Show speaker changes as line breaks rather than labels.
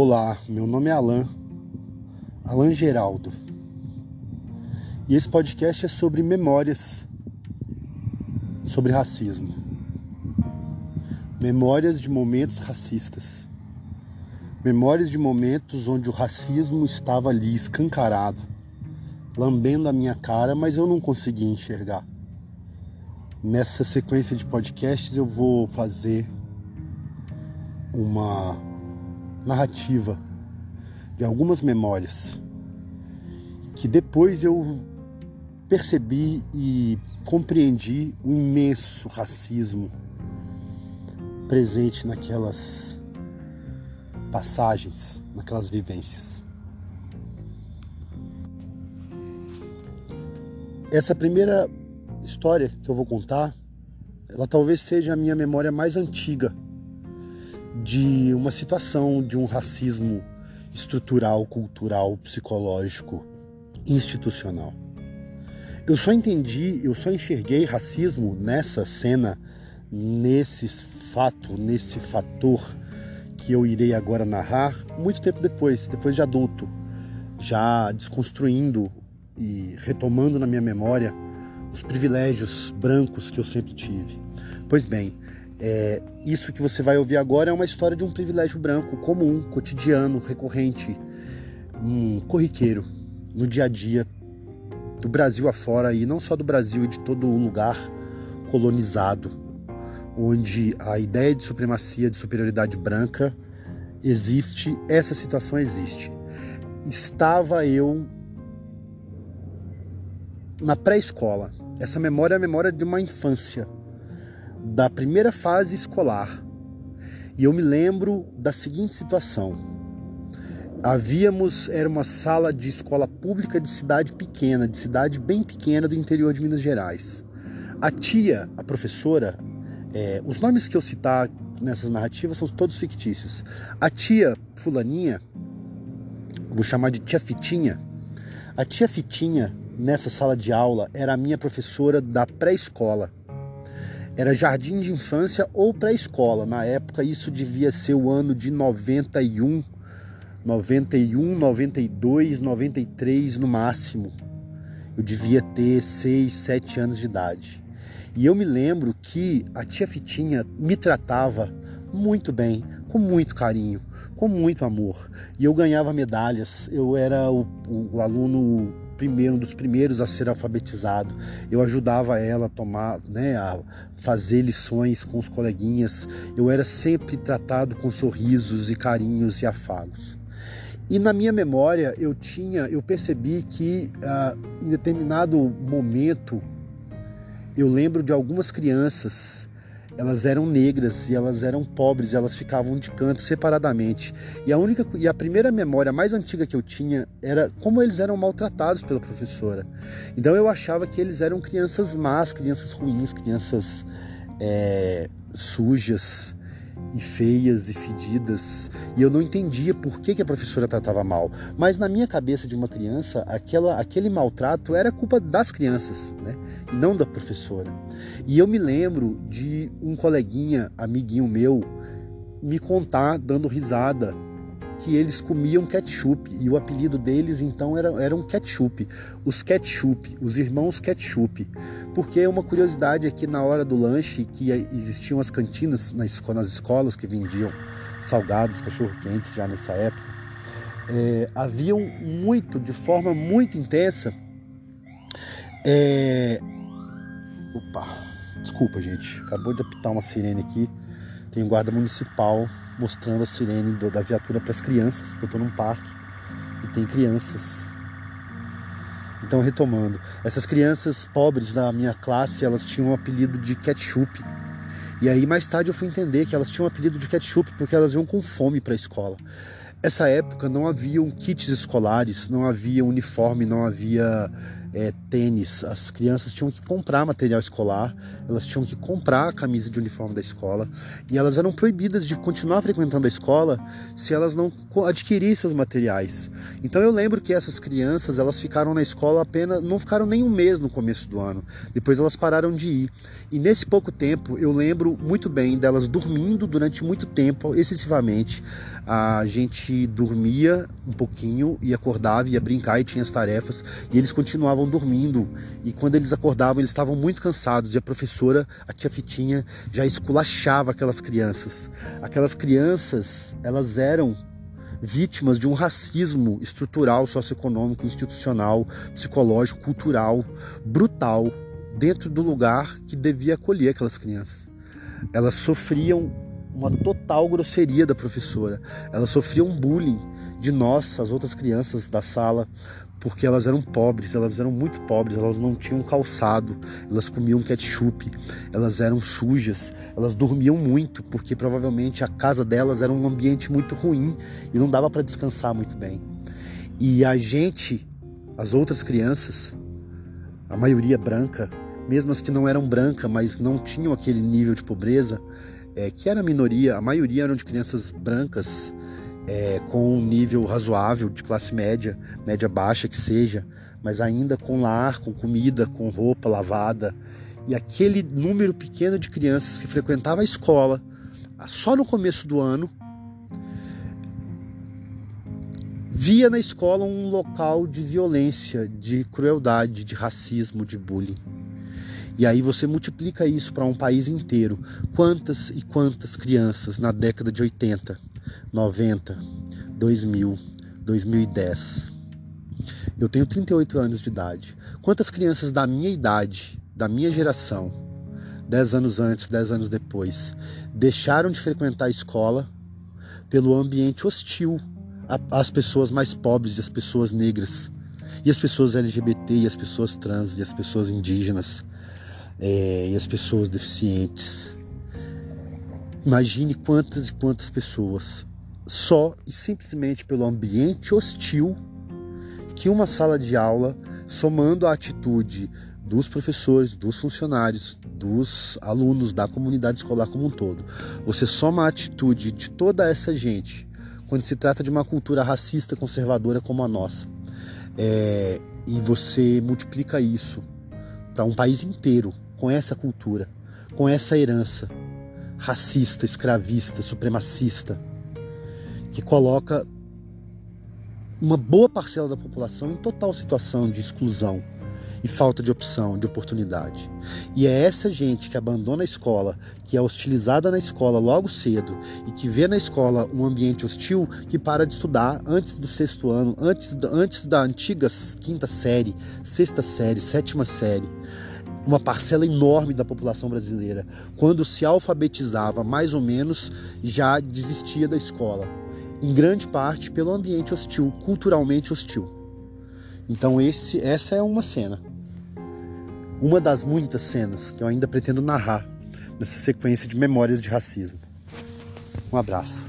Olá, meu nome é Alan, Alan Geraldo. E esse podcast é sobre memórias sobre racismo. Memórias de momentos racistas. Memórias de momentos onde o racismo estava ali escancarado, lambendo a minha cara, mas eu não conseguia enxergar. Nessa sequência de podcasts eu vou fazer uma narrativa de algumas memórias que depois eu percebi e compreendi o imenso racismo presente naquelas passagens, naquelas vivências. Essa primeira história que eu vou contar, ela talvez seja a minha memória mais antiga de uma situação de um racismo estrutural, cultural, psicológico, institucional. Eu só entendi, eu só enxerguei racismo nessa cena, nesse fato, nesse fator que eu irei agora narrar muito tempo depois, depois de adulto, já desconstruindo e retomando na minha memória os privilégios brancos que eu sempre tive. Pois bem, é, isso que você vai ouvir agora é uma história de um privilégio branco comum, cotidiano, recorrente, um corriqueiro no dia a dia do Brasil afora e não só do Brasil e de todo um lugar colonizado, onde a ideia de supremacia, de superioridade branca existe, essa situação existe. Estava eu na pré-escola. Essa memória é a memória de uma infância da primeira fase escolar. E eu me lembro da seguinte situação. Havíamos, era uma sala de escola pública de cidade pequena, de cidade bem pequena do interior de Minas Gerais. A tia, a professora, é, os nomes que eu citar nessas narrativas são todos fictícios. A tia Fulaninha, vou chamar de tia Fitinha, a tia Fitinha, nessa sala de aula, era a minha professora da pré-escola era jardim de infância ou pré-escola. Na época, isso devia ser o ano de 91, 91, 92, 93 no máximo. Eu devia ter 6, 7 anos de idade. E eu me lembro que a tia Fitinha me tratava muito bem, com muito carinho, com muito amor. E eu ganhava medalhas. Eu era o, o, aluno primeiro, um dos primeiros a ser alfabetizado. Eu ajudava ela a tomar, né, a fazer lições com os coleguinhas. Eu era sempre tratado com sorrisos e carinhos e afagos. E na minha memória eu tinha, eu percebi que ah, em determinado momento eu lembro de algumas crianças elas eram negras e elas eram pobres, elas ficavam de canto separadamente. E a única e a primeira memória mais antiga que eu tinha era como eles eram maltratados pela professora. Então eu achava que eles eram crianças más, crianças ruins, crianças é, sujas, e feias e fedidas, e eu não entendia por que, que a professora tratava mal. Mas na minha cabeça de uma criança, aquela, aquele maltrato era culpa das crianças, né? E não da professora. E eu me lembro de um coleguinha, amiguinho meu, me contar dando risada que eles comiam ketchup e o apelido deles então era, era um ketchup, os ketchup, os irmãos ketchup, porque uma curiosidade é na hora do lanche que existiam as cantinas nas, nas escolas que vendiam salgados, cachorro-quentes já nessa época, é, haviam muito, de forma muito intensa, é... opa, desculpa gente, acabou de apitar uma sirene aqui, tem guarda municipal mostrando a sirene do, da viatura para as crianças, porque eu estou num parque e tem crianças. Então, retomando, essas crianças pobres da minha classe, elas tinham um apelido de ketchup. E aí, mais tarde, eu fui entender que elas tinham um apelido de ketchup porque elas iam com fome para a escola. Essa época não haviam kits escolares, não havia uniforme, não havia é, tênis, as crianças tinham que comprar material escolar, elas tinham que comprar a camisa de uniforme da escola e elas eram proibidas de continuar frequentando a escola se elas não adquirissem os materiais. Então eu lembro que essas crianças elas ficaram na escola apenas, não ficaram nem um mês no começo do ano, depois elas pararam de ir. E nesse pouco tempo eu lembro muito bem delas dormindo durante muito tempo, excessivamente. A gente dormia um pouquinho e acordava, ia brincar e tinha as tarefas e eles continuavam estavam dormindo e quando eles acordavam eles estavam muito cansados e a professora, a tia Fitinha, já esculachava aquelas crianças. Aquelas crianças, elas eram vítimas de um racismo estrutural, socioeconômico, institucional, psicológico, cultural, brutal, dentro do lugar que devia acolher aquelas crianças. Elas sofriam uma total grosseria da professora. Elas sofriam bullying de nós, as outras crianças da sala, porque elas eram pobres, elas eram muito pobres, elas não tinham calçado, elas comiam ketchup, elas eram sujas, elas dormiam muito, porque provavelmente a casa delas era um ambiente muito ruim e não dava para descansar muito bem. E a gente, as outras crianças, a maioria branca, mesmo as que não eram brancas, mas não tinham aquele nível de pobreza, é, que era a minoria, a maioria eram de crianças brancas, é, com um nível razoável de classe média, média baixa que seja, mas ainda com lar, com comida, com roupa lavada. E aquele número pequeno de crianças que frequentava a escola só no começo do ano via na escola um local de violência, de crueldade, de racismo, de bullying. E aí você multiplica isso para um país inteiro. Quantas e quantas crianças na década de 80 90, 2000, 2010. Eu tenho 38 anos de idade. Quantas crianças da minha idade, da minha geração, 10 anos antes, 10 anos depois, deixaram de frequentar a escola pelo ambiente hostil às pessoas mais pobres e às pessoas negras, e as pessoas LGBT, e as pessoas trans, e as pessoas indígenas, é, e as pessoas deficientes. Imagine quantas e quantas pessoas, só e simplesmente pelo ambiente hostil que uma sala de aula, somando a atitude dos professores, dos funcionários, dos alunos, da comunidade escolar como um todo. Você soma a atitude de toda essa gente quando se trata de uma cultura racista conservadora como a nossa. É, e você multiplica isso para um país inteiro com essa cultura, com essa herança racista, escravista, supremacista, que coloca uma boa parcela da população em total situação de exclusão e falta de opção, de oportunidade. E é essa gente que abandona a escola, que é hostilizada na escola logo cedo e que vê na escola um ambiente hostil que para de estudar antes do sexto ano, antes, antes da antiga quinta série, sexta série, sétima série uma parcela enorme da população brasileira, quando se alfabetizava mais ou menos, já desistia da escola, em grande parte pelo ambiente hostil, culturalmente hostil. Então esse, essa é uma cena, uma das muitas cenas que eu ainda pretendo narrar nessa sequência de memórias de racismo. Um abraço.